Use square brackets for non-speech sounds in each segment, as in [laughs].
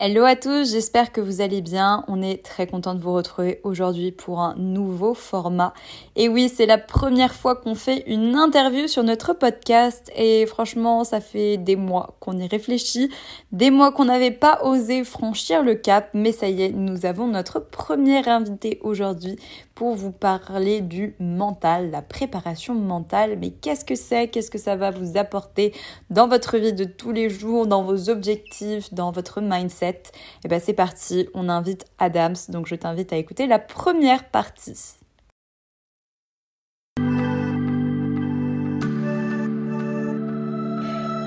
Hello à tous, j'espère que vous allez bien. On est très content de vous retrouver aujourd'hui pour un nouveau format. Et oui, c'est la première fois qu'on fait une interview sur notre podcast et franchement, ça fait des mois qu'on y réfléchit, des mois qu'on n'avait pas osé franchir le cap, mais ça y est, nous avons notre premier invité aujourd'hui pour vous parler du mental, la préparation mentale. Mais qu'est-ce que c'est? Qu'est-ce que ça va vous apporter dans votre vie de tous les jours, dans vos objectifs, dans votre mindset? Et eh bien c'est parti, on invite Adams, donc je t'invite à écouter la première partie.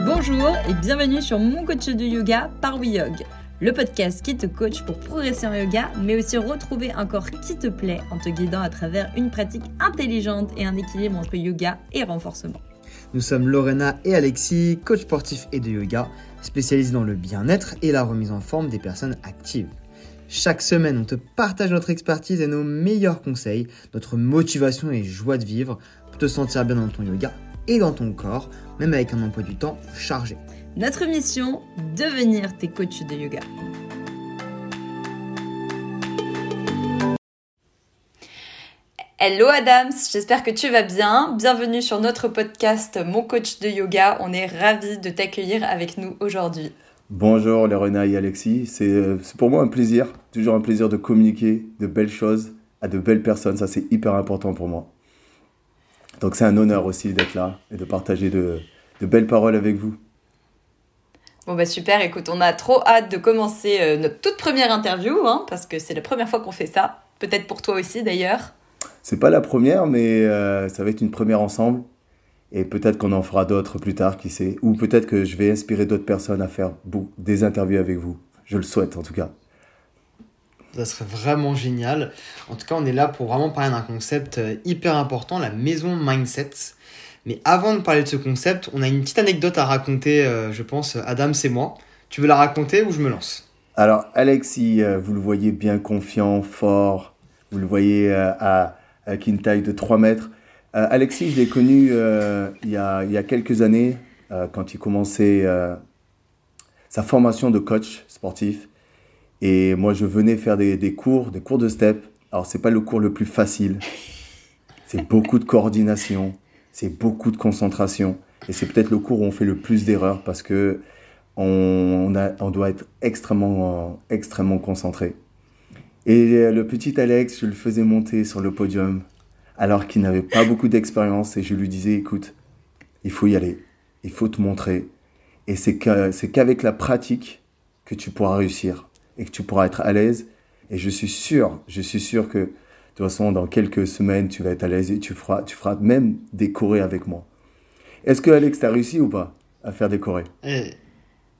Bonjour et bienvenue sur mon coach de yoga par WeYog, le podcast qui te coach pour progresser en yoga, mais aussi retrouver un corps qui te plaît en te guidant à travers une pratique intelligente et un équilibre entre yoga et renforcement. Nous sommes Lorena et Alexis, coach sportif et de yoga, spécialisés dans le bien-être et la remise en forme des personnes actives. Chaque semaine, on te partage notre expertise et nos meilleurs conseils, notre motivation et joie de vivre pour te sentir bien dans ton yoga et dans ton corps, même avec un emploi du temps chargé. Notre mission, devenir tes coachs de yoga. Hello Adams, j'espère que tu vas bien. Bienvenue sur notre podcast Mon coach de yoga. On est ravis de t'accueillir avec nous aujourd'hui. Bonjour Lorena et Alexis, c'est pour moi un plaisir, toujours un plaisir de communiquer de belles choses à de belles personnes, ça c'est hyper important pour moi. Donc c'est un honneur aussi d'être là et de partager de, belles paroles avec vous. Bon bah super, écoute, on a trop hâte de commencer euh, notre toute première interview, hein, parce que c'est la première fois qu'on fait ça, peut-être pour toi aussi d'ailleurs. C'est pas la première, mais euh, ça va être une première ensemble. Et peut-être qu'on en fera d'autres plus tard, qui sait. Ou peut-être que je vais inspirer d'autres personnes à faire des interviews avec vous. Je le souhaite en tout cas. Ça serait vraiment génial. En tout cas, on est là pour vraiment parler d'un concept euh, hyper important, la maison mindset. Mais avant de parler de ce concept, on a une petite anecdote à raconter, euh, je pense, Adam, c'est moi. Tu veux la raconter ou je me lance? Alors, Alexis, vous le voyez bien confiant, fort. Vous le voyez à avec une taille de 3 mètres. Euh, Alexis, je l'ai connu euh, il, y a, il, y a, quelques années, euh, quand il commençait sa formation de coach sportif. Et moi, je venais faire des, cours, des cours de step. Alors, c'est pas le cours le plus facile. C'est beaucoup de coordination, c'est beaucoup de concentration. Et c'est peut-être le cours où on fait le plus d'erreurs parce que on, a, on, doit être extrêmement, extrêmement concentré. Et euh, le petit Alex, je le faisais monter sur le podium alors qu'il n'avait pas beaucoup d'expérience et je lui disais, écoute, il faut y aller, il faut te montrer. Et c'est qu'avec la pratique que tu pourras réussir et que tu pourras être à l'aise. Et je suis sûr, je suis sûr que de toute façon, dans quelques semaines, tu vas être à l'aise et tu feras, tu feras même décorer avec moi. Est-ce que Alex, t'as réussi ou pas à faire décorer et,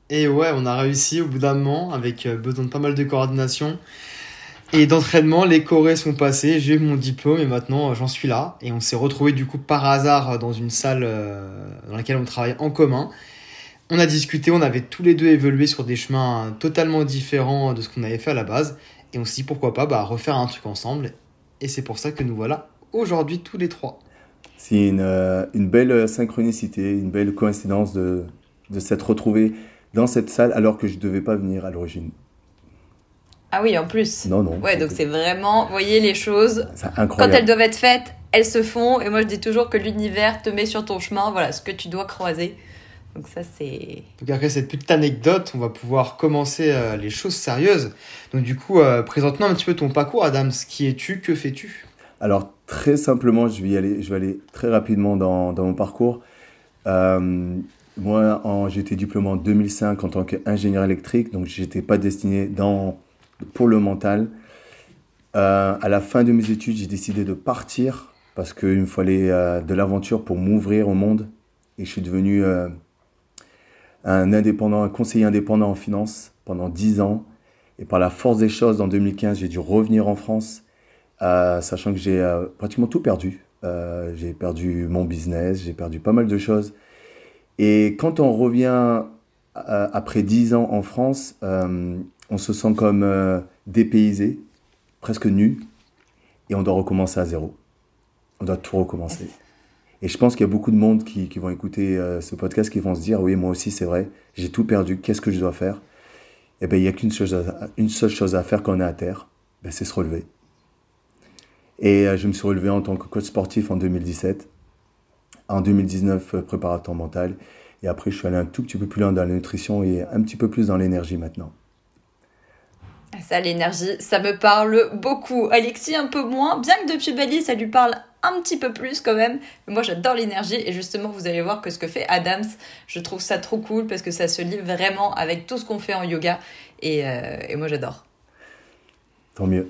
et ouais, on a réussi au bout d'un moment avec euh, besoin de pas mal de coordination. Et d'entraînement, les Corées sont passés, j'ai eu mon diplôme et maintenant euh, j'en suis là. Et on s'est retrouvé du coup par hasard euh, dans une salle euh, dans laquelle on travaille en commun. On a discuté, on avait tous les deux évolué sur des chemins totalement différents de ce qu'on avait fait à la base. Et on s'est dit pourquoi pas bah, refaire un truc ensemble. Et c'est pour ça que nous voilà aujourd'hui tous les trois. C'est une, une, belle synchronicité, une belle coïncidence de, de s'être retrouvés dans cette salle alors que je ne devais pas venir à l'origine. Ah oui, en plus. Non, non. Ouais, donc c'est vraiment, vous voyez, les choses, incroyable. quand elles doivent être faites, elles se font. Et moi, je dis toujours que l'univers te met sur ton chemin, voilà, ce que tu dois croiser. Donc ça, c'est... Donc après cette petite anecdote, on va pouvoir commencer euh, les choses sérieuses. Donc du coup, euh, présente-nous un petit peu ton parcours, Adams. Qui es-tu Que fais-tu? Alors, très simplement, je vais, y aller, je vais aller très rapidement dans, dans mon parcours. Euh, moi, j'ai été diplômé en 2005 en tant qu'ingénieur électrique, donc j'étais pas destiné dans pour le mental. Euh, à la fin de mes études, j'ai décidé de partir parce qu'il me fallait euh, de l'aventure pour m'ouvrir au monde. Et je suis devenu euh, un indépendant, un conseiller indépendant en finance pendant 10 ans. Et par la force des choses, en 2015, j'ai dû revenir en France, sachant que j'ai pratiquement tout perdu. j'ai perdu mon business, j'ai perdu pas mal de choses. Et quand on revient après 10 ans en France, on se sent comme euh, dépaysé, presque nu, et on doit recommencer à zéro. On doit tout recommencer. Et je pense qu'il y a beaucoup de monde qui, vont écouter euh, ce podcast qui vont se dire, oui, moi aussi c'est vrai, j'ai tout perdu, qu'est-ce que je dois faire? Eh ben, il n'y a qu'une une seule chose à faire quand on est à terre, ben, c'est se relever. Et euh, je me suis relevé en tant que coach sportif en 2017, en 2019 euh, préparateur mental, et après je suis allé un tout petit peu plus loin dans la nutrition et un petit peu plus dans l'énergie maintenant. Ça, l'énergie, ça me parle beaucoup. Alexis, un peu moins, bien que depuis Bali, ça lui parle un petit peu plus quand même. moi, j'adore l'énergie et justement, vous allez voir que ce que fait Adams, je trouve ça trop cool parce que ça se lie vraiment avec tout ce qu'on fait en yoga et, euh, et moi, j'adore. Tant mieux.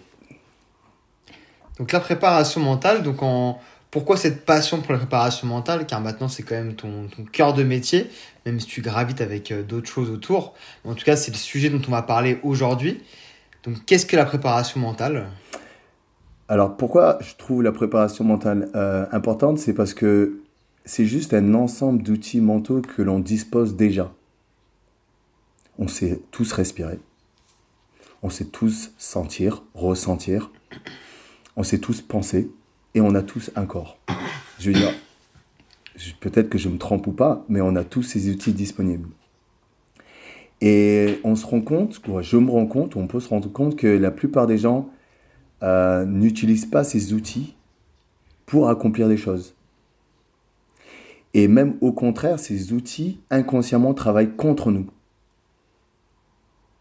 Donc la préparation mentale, donc en pourquoi cette passion pour la préparation mentale? Car maintenant c'est quand même ton, cœur de métier, même si tu gravites avec euh, d'autres choses autour. En tout cas, c'est le sujet dont on va parler aujourd'hui. Qu'est-ce que la préparation mentale? Alors pourquoi je trouve la préparation mentale euh, importante? C'est parce que c'est juste un ensemble d'outils mentaux que l'on dispose déjà. On sait tous respirer. On sait tous sentir, ressentir on sait tous penser et on a tous un corps. Je veux dire, peut-être que je me trompe ou pas, mais on a tous ces outils disponibles. Et on se rend compte, je me rends compte, on peut se rendre compte que la plupart des gens euh, n'utilisent pas ces outils pour accomplir des choses. Et même au contraire, ces outils inconsciemment travaillent contre nous.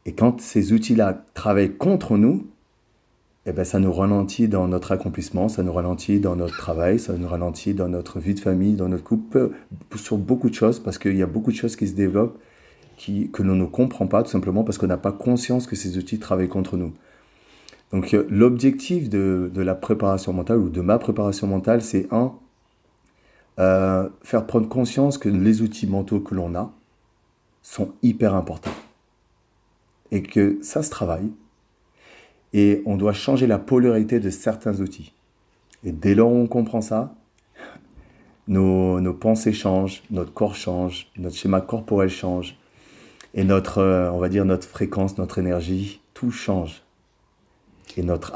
Et quand ces outils-là travaillent contre nous, eh ben, ça nous ralentit dans notre accomplissement, ça nous ralentit dans notre travail, ça nous ralentit dans notre vie de famille, dans notre couple, sur beaucoup de choses, parce qu'il y a beaucoup de choses qui se développent que l'on ne comprend pas, tout simplement parce qu'on n'a pas conscience que ces outils travaillent contre nous. Donc euh, l'objectif de, la préparation mentale, ou de ma préparation mentale, c'est un, euh, faire prendre conscience que les outils mentaux que l'on a sont hyper importants. Et que ça se travaille, et on doit changer la polarité de certains outils. Et dès lors où on comprend ça, nos, pensées changent, notre corps change, notre schéma corporel change, et notre, euh, on va dire, notre fréquence, notre énergie, tout change. Et notre,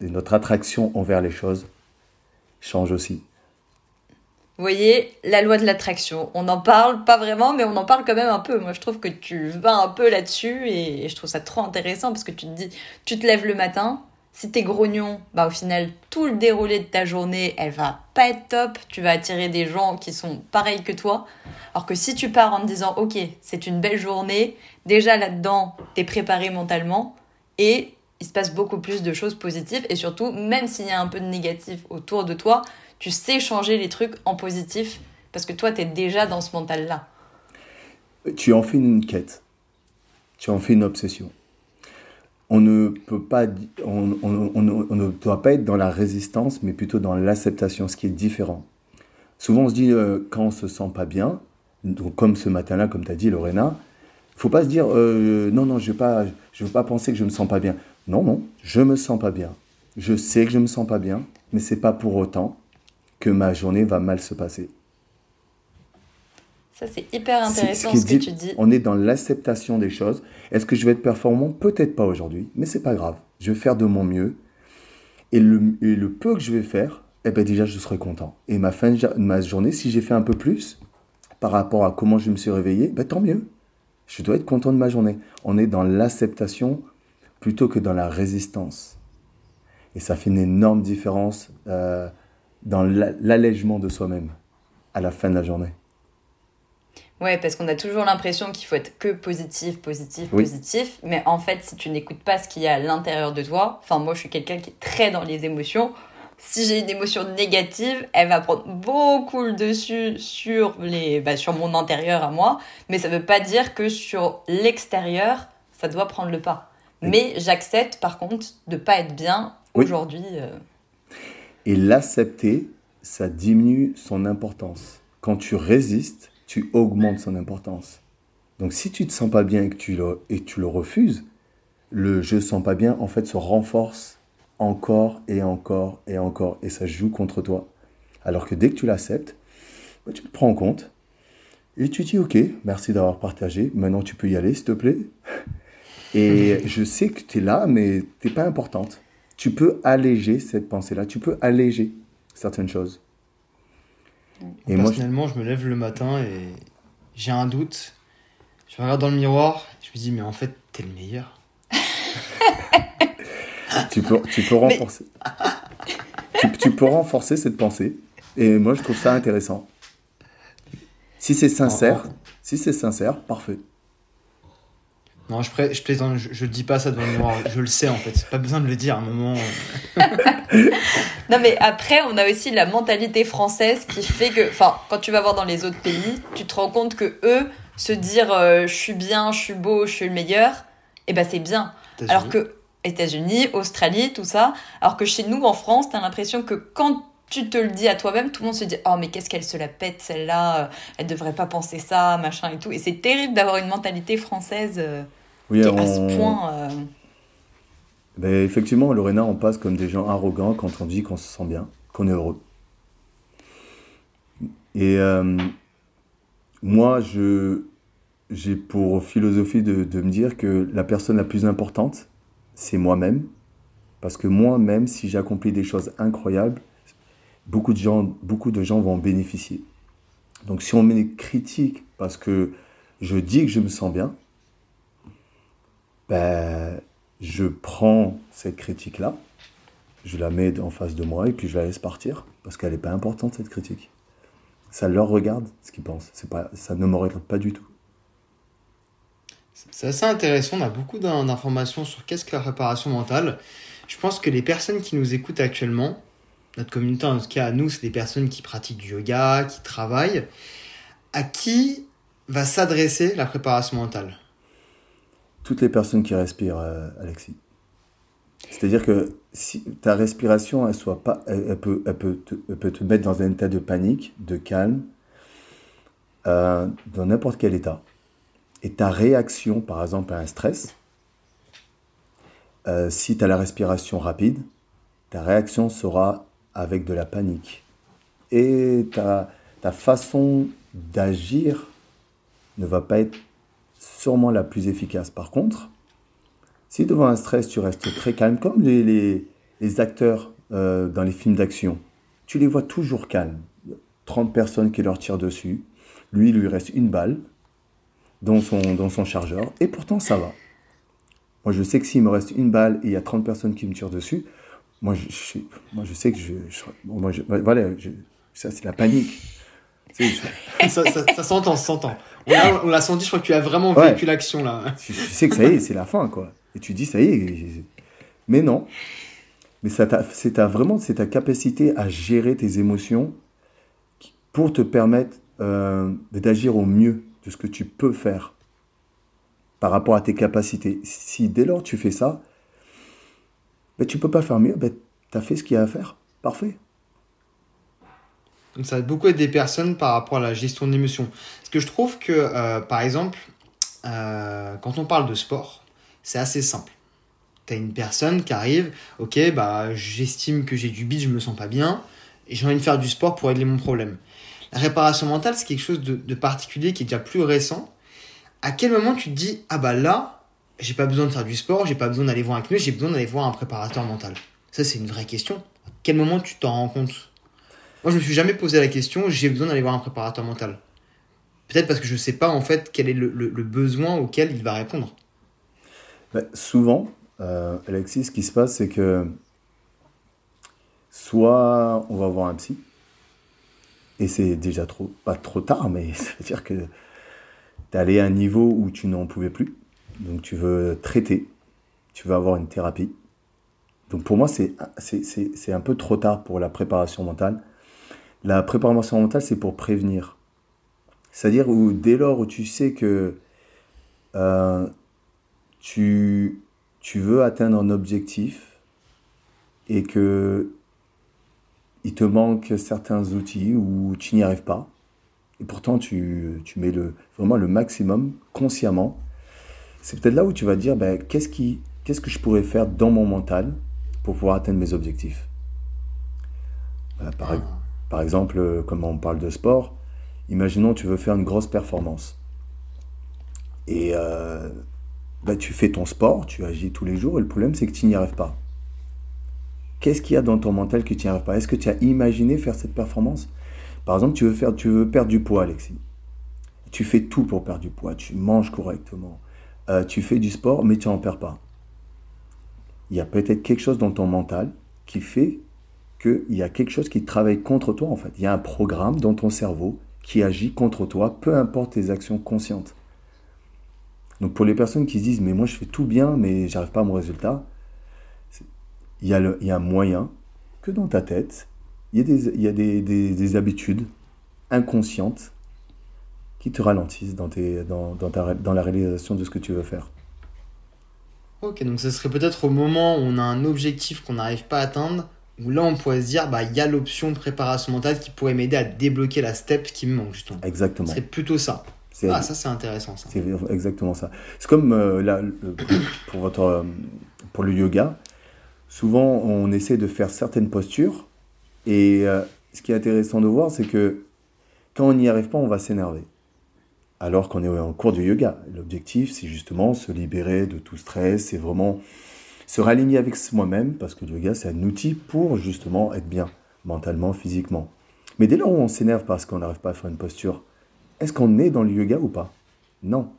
notre attraction envers les choses change aussi. Vous voyez, la loi de l'attraction. On n'en parle pas vraiment, mais on en parle quand même un peu. Moi, je trouve que tu vas un peu là-dessus et je trouve ça trop intéressant parce que tu te dis, tu te lèves le matin, si t'es grognon, bah au final, tout le déroulé de ta journée, elle va pas être top. Tu vas attirer des gens qui sont pareils que toi. Alors que si tu pars en te disant, ok, c'est une belle journée, déjà là-dedans, t'es préparé mentalement et il se passe beaucoup plus de choses positives et surtout, même s'il y a un peu de négatif autour de toi, tu sais changer les trucs en positif parce que toi, tu es déjà dans ce mental-là. Tu en fais une quête. Tu en fais une obsession. On ne peut pas, on, ne doit pas être dans la résistance, mais plutôt dans l'acceptation, ce qui est différent. Souvent, on se dit, euh, quand on se sent pas bien, comme ce matin-là, comme tu as dit, Lorena, faut pas se dire, euh, non, non, je ne veux, pas, je veux pas penser que je me sens pas bien. Non, non, je me sens pas bien. Je sais que je me sens pas bien, mais c'est pas pour autant que ma journée va mal se passer. Ça, c'est hyper intéressant ce, que tu dis. On est dans l'acceptation des choses. Est-ce que je vais être performant? Peut-être pas aujourd'hui, mais c'est pas grave. Je vais faire de mon mieux. Et le, le peu que je vais faire, eh ben déjà, je serai content. Et ma fin de ma journée, si j'ai fait un peu plus par rapport à comment je me suis réveillé, ben tant mieux. Je dois être content de ma journée. On est dans l'acceptation plutôt que dans la résistance. Et ça fait une énorme différence euh, dans l'allègement de soi-même à la fin de la journée. Ouais, parce qu'on a toujours l'impression qu'il faut être que positif, positif, positif. Mais en fait, si tu n'écoutes pas ce qu'il y a à l'intérieur de toi, enfin, moi, je suis quelqu'un qui est très dans les émotions. Si j'ai une émotion négative, elle va prendre beaucoup le dessus sur, les, bah, sur mon intérieur à moi. Mais ça ne veut pas dire que sur l'extérieur, ça doit prendre le pas. Mais j'accepte, par contre, de ne pas être bien aujourd'hui. Euh, et l'accepter, ça diminue son importance. Quand tu résistes, tu augmentes son importance. Donc si tu te sens pas bien et que tu le, et tu le refuses, le je sens pas bien en fait se renforce encore et encore et encore et ça joue contre toi. Alors que dès que tu l'acceptes, bah, tu le prends en compte et tu dis ok, merci d'avoir partagé, maintenant tu peux y aller s'il te plaît. Et [laughs] je sais que tu es là, mais tu n'es pas importante tu peux alléger cette pensée-là, tu peux alléger certaines choses. Et Personnellement, je... me lève le matin et j'ai un doute. Je me regarde dans le miroir, je me dis, mais en fait, T'es le meilleur. [laughs] tu, peux, tu peux renforcer. Tu, peux renforcer cette pensée. Et moi, je trouve ça intéressant. Si c'est sincère, si c'est sincère, parfait. Non, je, je plaisante, je, ne dis pas ça devant le noir, je le sais en fait, pas besoin de le dire à un moment. [laughs] non, mais après, on a aussi la mentalité française qui fait que, enfin, quand tu vas voir dans les autres pays, tu te rends compte que eux, se dire euh, je suis bien, je suis beau, je suis le meilleur, et eh ben c'est bien. Alors que États-Unis, Australie, tout ça, alors que chez nous en France, tu as l'impression que quand tu te le dis à toi-même, tout le monde se dit Oh, mais qu'est-ce qu'elle se la pète, celle-là, euh, elle devrait pas penser ça, machin et tout. Et c'est terrible d'avoir une mentalité française euh, qui à ce point. Ben, effectivement, Lorena, on passe comme des gens arrogants quand on dit qu'on se sent bien, qu'on est heureux. Et moi, je, j'ai pour philosophie de, de, me dire que la personne la plus importante, c'est moi-même. Parce que moi-même, si j'accomplis des choses incroyables, beaucoup de gens, beaucoup de gens vont en bénéficier. Donc si on me critique parce que je dis que je me sens bien, ben, je prends cette critique-là, je la mets en face de moi et puis je la laisse partir parce qu'elle n'est pas importante cette critique. Ça leur regarde ce qu'ils pensent. Pas, ça ne me regarde pas du tout. C'est assez intéressant. On a beaucoup d'informations sur qu'est-ce que la réparation mentale. Je pense que les personnes qui nous écoutent actuellement, notre communauté en tout cas à nous, c'est des personnes qui pratiquent du yoga, qui travaillent. À qui va s'adresser la préparation mentale? Toutes les personnes qui respirent, euh, Alexis. C'est-à-dire que si ta respiration, elle, soit pas, elle, peut, elle, peut te, peut te mettre dans un état de panique, de calme, euh, dans n'importe quel état. Et ta réaction, par exemple, à un stress, euh, si tu as la respiration rapide, ta réaction sera avec de la panique. Et ta, ta façon d'agir ne va pas être sûrement la plus efficace. Par contre, si devant un stress, tu restes très calme, comme les, les, acteurs euh, dans les films d'action, tu les vois toujours calmes. 30 personnes qui leur tirent dessus. Lui, il lui reste une balle dans son, dans son chargeur. Et pourtant, ça va. Moi, je sais que s'il me reste une balle et il y a 30 personnes qui me tirent dessus, moi, je, moi, je sais que je. moi, voilà, ça, c'est la panique. [laughs] ça, ça, s'entend, ça s'entend. On l'a senti, je crois que tu as vraiment vécu l'action là. Je, sais que ça y est, c'est la fin, quoi. Et tu dis, ça y est. Mais non. Mais c'est ta, vraiment c'est ta capacité à gérer tes émotions pour te permettre euh, d'agir au mieux de ce que tu peux faire par rapport à tes capacités. Si dès lors tu fais ça, ben, tu peux pas faire mieux, ben, tu as fait ce qu'il y a à faire. Parfait. Ça va beaucoup aider des personnes par rapport à la gestion d'émotions. Parce que je trouve que, euh, par exemple, euh, quand on parle de sport, c'est assez simple. Tu as une personne qui arrive, ok, bah j'estime que j'ai du bide, je me sens pas bien, et j'ai envie de faire du sport pour régler mon problème. La réparation mentale, c'est quelque chose de, particulier qui est déjà plus récent. À quel moment tu te dis, ah bah là, j'ai pas besoin de faire du sport, j'ai pas besoin d'aller voir un kiné, j'ai besoin d'aller voir un préparateur mental? Ça, c'est une vraie question. À quel moment tu t'en rends compte? Moi, je me suis jamais posé la question, j'ai besoin d'aller voir un préparateur mental. Peut-être parce que je sais pas en fait quel est le besoin auquel il va répondre. Bah, souvent, euh, Alexis, ce qui se passe, c'est que soit on va voir un psy, et c'est déjà trop, pas trop tard, mais [laughs] ça veut dire que tu es allé à un niveau où tu n'en pouvais plus, donc tu veux traiter, tu veux avoir une thérapie. Donc pour moi, c'est un peu trop tard pour la préparation mentale. La préparation mentale, c'est pour prévenir. C'est-à-dire où dès lors où tu sais que euh, tu, veux atteindre un objectif et que il te manque certains outils ou tu n'y arrives pas, et pourtant tu, mets vraiment le maximum consciemment, c'est peut-être là où tu vas dire ben, qu'est-ce, que je pourrais faire dans mon mental pour pouvoir atteindre mes objectifs? Euh. Par exemple, comme on parle de sport, imaginons tu veux faire une grosse performance. Et euh, bah, tu fais ton sport, tu agis tous les jours, et le problème c'est que tu n'y arrives pas. Qu'est-ce qu'il y a dans ton mental que tu n'y arrives pas? Est-ce que tu as imaginé faire cette performance? Par exemple, tu veux, faire, tu veux perdre du poids, Alexis. Tu fais tout pour perdre du poids. Tu manges correctement. euh, tu fais du sport, mais tu n'en perds pas. Il y a peut-être quelque chose dans ton mental qui fait qu'il y a quelque chose qui travaille contre toi, en fait. Il y a un programme dans ton cerveau qui agit contre toi, peu importe tes actions conscientes. Donc pour les personnes qui se disent, mais moi je fais tout bien, mais j'arrive pas à mon résultat, il y, a il y a un moyen que dans ta tête, il y a des, habitudes inconscientes qui te ralentissent dans, ta, dans la réalisation de ce que tu veux faire. Ok, donc ce serait peut-être au moment où on a un objectif qu'on n'arrive pas à atteindre, où là on pourrait se dire, bah il y a l'option préparation mentale qui pourrait m'aider à débloquer la step qui me manque justement. Exactement. C'est plutôt ça. Ah, ça c'est intéressant ça. C'est exactement ça. C'est comme euh, là, pour, votre, euh, pour le yoga, souvent on essaie de faire certaines postures et euh, ce qui est intéressant de voir, c'est que quand on n'y arrive pas, on va s'énerver. Alors qu'on est en cours de yoga. L'objectif, c'est justement se libérer de tout stress, c'est vraiment se raligner avec soi-même, parce que le yoga, c'est un outil pour justement être bien, mentalement, physiquement. Mais dès lors où on s'énerve parce qu'on n'arrive pas à faire une posture, est-ce qu'on est dans le yoga ou pas? Non.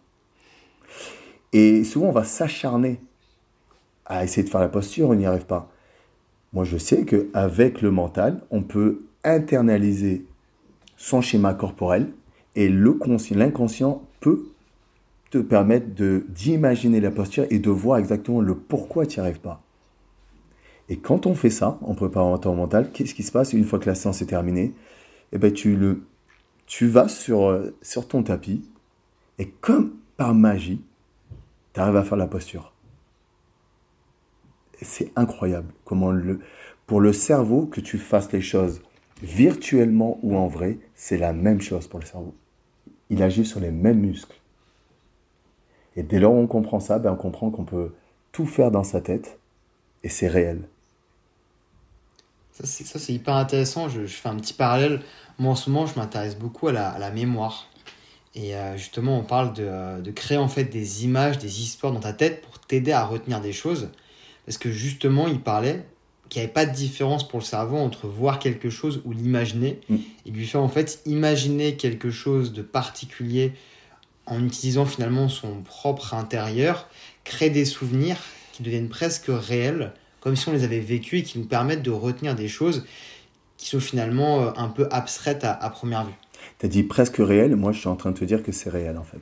Et souvent, on va s'acharner à essayer de faire la posture, on n'y arrive pas. Moi, je sais qu'avec le mental, on peut internaliser son schéma corporel et l'inconscient peut te permettre d'imaginer la posture et de voir exactement le pourquoi tu n'y arrives pas. Et quand on fait ça, en préparant ton mental, qu'est-ce qui se passe une fois que la séance est terminée? Eh ben, tu, le, tu vas sur, sur ton tapis et comme par magie, tu arrives à faire la posture c'est incroyable comment le, pour le cerveau que tu fasses les choses virtuellement ou en vrai, c'est la même chose pour le cerveau. Il agit sur les mêmes muscles. Et dès lors où on comprend ça, ben on comprend qu'on peut tout faire dans sa tête et c'est réel. Ça, c'est hyper intéressant. Je, fais un petit parallèle. Moi, en ce moment, je m'intéresse beaucoup à la, mémoire. Et euh, justement, on parle de, euh, de, créer en fait des images, des histoires dans ta tête pour t'aider à retenir des choses. Parce que justement, il parlait qu'il n'y avait pas de différence pour le cerveau entre voir quelque chose ou l'imaginer. Mm. Il lui fait en fait imaginer quelque chose de particulier en utilisant finalement son propre intérieur, créer des souvenirs qui deviennent presque réels, comme si on les avait vécus et qui nous permettent de retenir des choses qui sont finalement euh, un peu abstraites à, à première vue. Tu as dit presque réel, moi je suis en train de te dire que c'est réel en fait.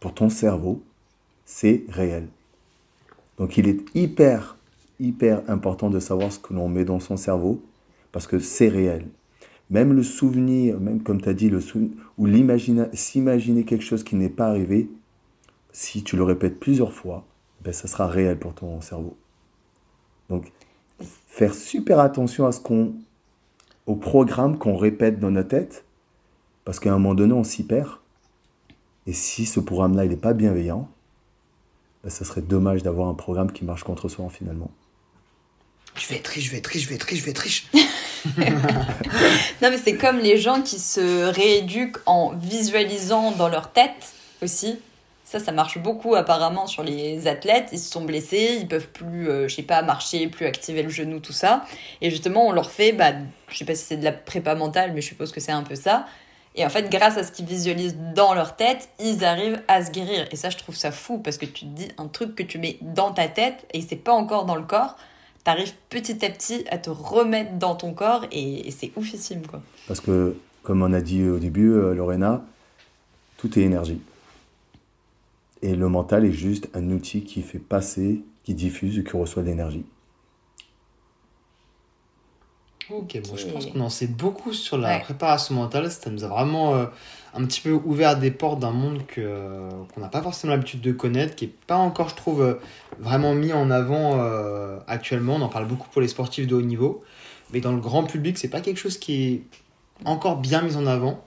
Pour ton cerveau, c'est réel. Donc il est hyper, hyper important de savoir ce que l'on met dans son cerveau, parce que c'est réel. Même le souvenir, même comme tu as dit, le ou s'imaginer quelque chose qui n'est pas arrivé, si tu le répètes plusieurs fois, ben, ça sera réel pour ton cerveau. Donc, faire super attention à ce qu'on, au programme qu'on répète dans notre tête, parce qu'à un moment donné, on s'y perd. Et si ce programme-là, il n'est pas bienveillant, bah, ça serait dommage d'avoir un programme qui marche contre soi finalement. Je vais être riche, je vais être riche, je vais être riche, je vais être riche. [laughs] [laughs] non, mais c'est comme les gens qui se rééduquent en visualisant dans leur tête aussi. Ça, ça marche beaucoup apparemment sur les athlètes. Ils se sont blessés, ils peuvent plus, euh, je sais pas, marcher, plus activer le genou, tout ça. Et justement, on leur fait, bah, je sais pas si c'est de la prépa mentale, mais je suppose que c'est un peu ça. Et en fait, grâce à ce qu'ils visualisent dans leur tête, ils arrivent à se guérir. Et ça, je trouve ça fou parce que tu te dis un truc que tu mets dans ta tête et c'est pas encore dans le corps. Tu arrives petit à petit à te remettre dans ton corps et, c'est oufissime. Quoi. Parce que, comme on a dit au début, euh, Lorena, tout est énergie. Et le mental est juste un outil qui fait passer, qui diffuse et qui reçoit de l'énergie. Ok, bon, je pense qu'on en sait beaucoup sur la préparation mentale. Ça nous a vraiment euh, un petit peu ouvert des portes d'un monde que, euh, qu'on n'a pas forcément l'habitude de connaître, qui n'est pas encore, je trouve, euh, vraiment mis en avant actuellement. On en parle beaucoup pour les sportifs de haut niveau. Mais dans le grand public, c'est pas quelque chose qui est encore bien mis en avant.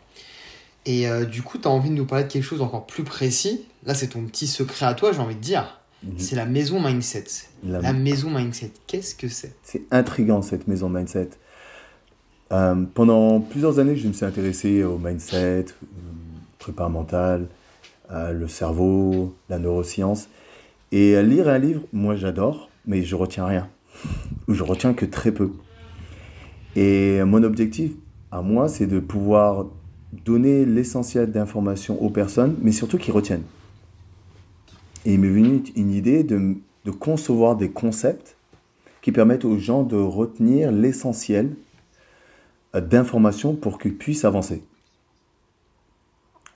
Et du coup, tu as envie de nous parler de quelque chose encore plus précis. Là, c'est ton petit secret à toi, j'ai envie de dire. Mhm. C'est la maison mindset. La, la maison mindset, qu'est-ce que c'est? C'est intriguant cette maison mindset. Euh, pendant plusieurs années, je me suis intéressé au mindset, euh, prépa mental, euh, le cerveau, la neuroscience. Et lire un livre, moi j'adore, mais je retiens rien. Ou [laughs] je retiens que très peu. Et mon objectif à moi, c'est de pouvoir donner l'essentiel d'informations aux personnes, mais surtout qu'ils retiennent. Et il m'est venu une idée de, concevoir des concepts qui permettent aux gens de retenir l'essentiel euh, d'informations pour qu'ils puissent avancer.